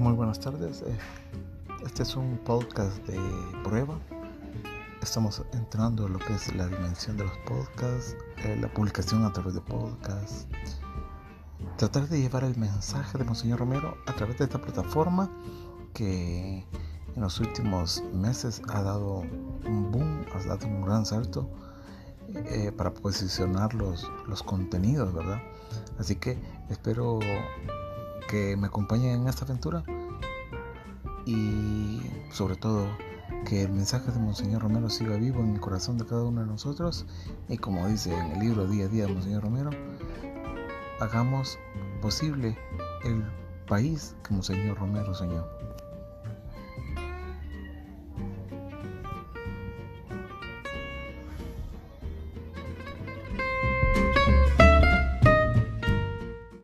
Muy buenas tardes. Eh, este es un podcast de prueba. Estamos entrando en lo que es la dimensión de los podcasts, eh, la publicación a través de podcasts. Tratar de llevar el mensaje de Monseñor Romero a través de esta plataforma que en los últimos meses ha dado un boom, ha dado un gran salto eh, para posicionar los, los contenidos, ¿verdad? Así que espero que me acompañen en esta aventura y sobre todo que el mensaje de Monseñor Romero siga vivo en el corazón de cada uno de nosotros y como dice en el libro Día a Día de Monseñor Romero, hagamos posible el país que Monseñor Romero soñó.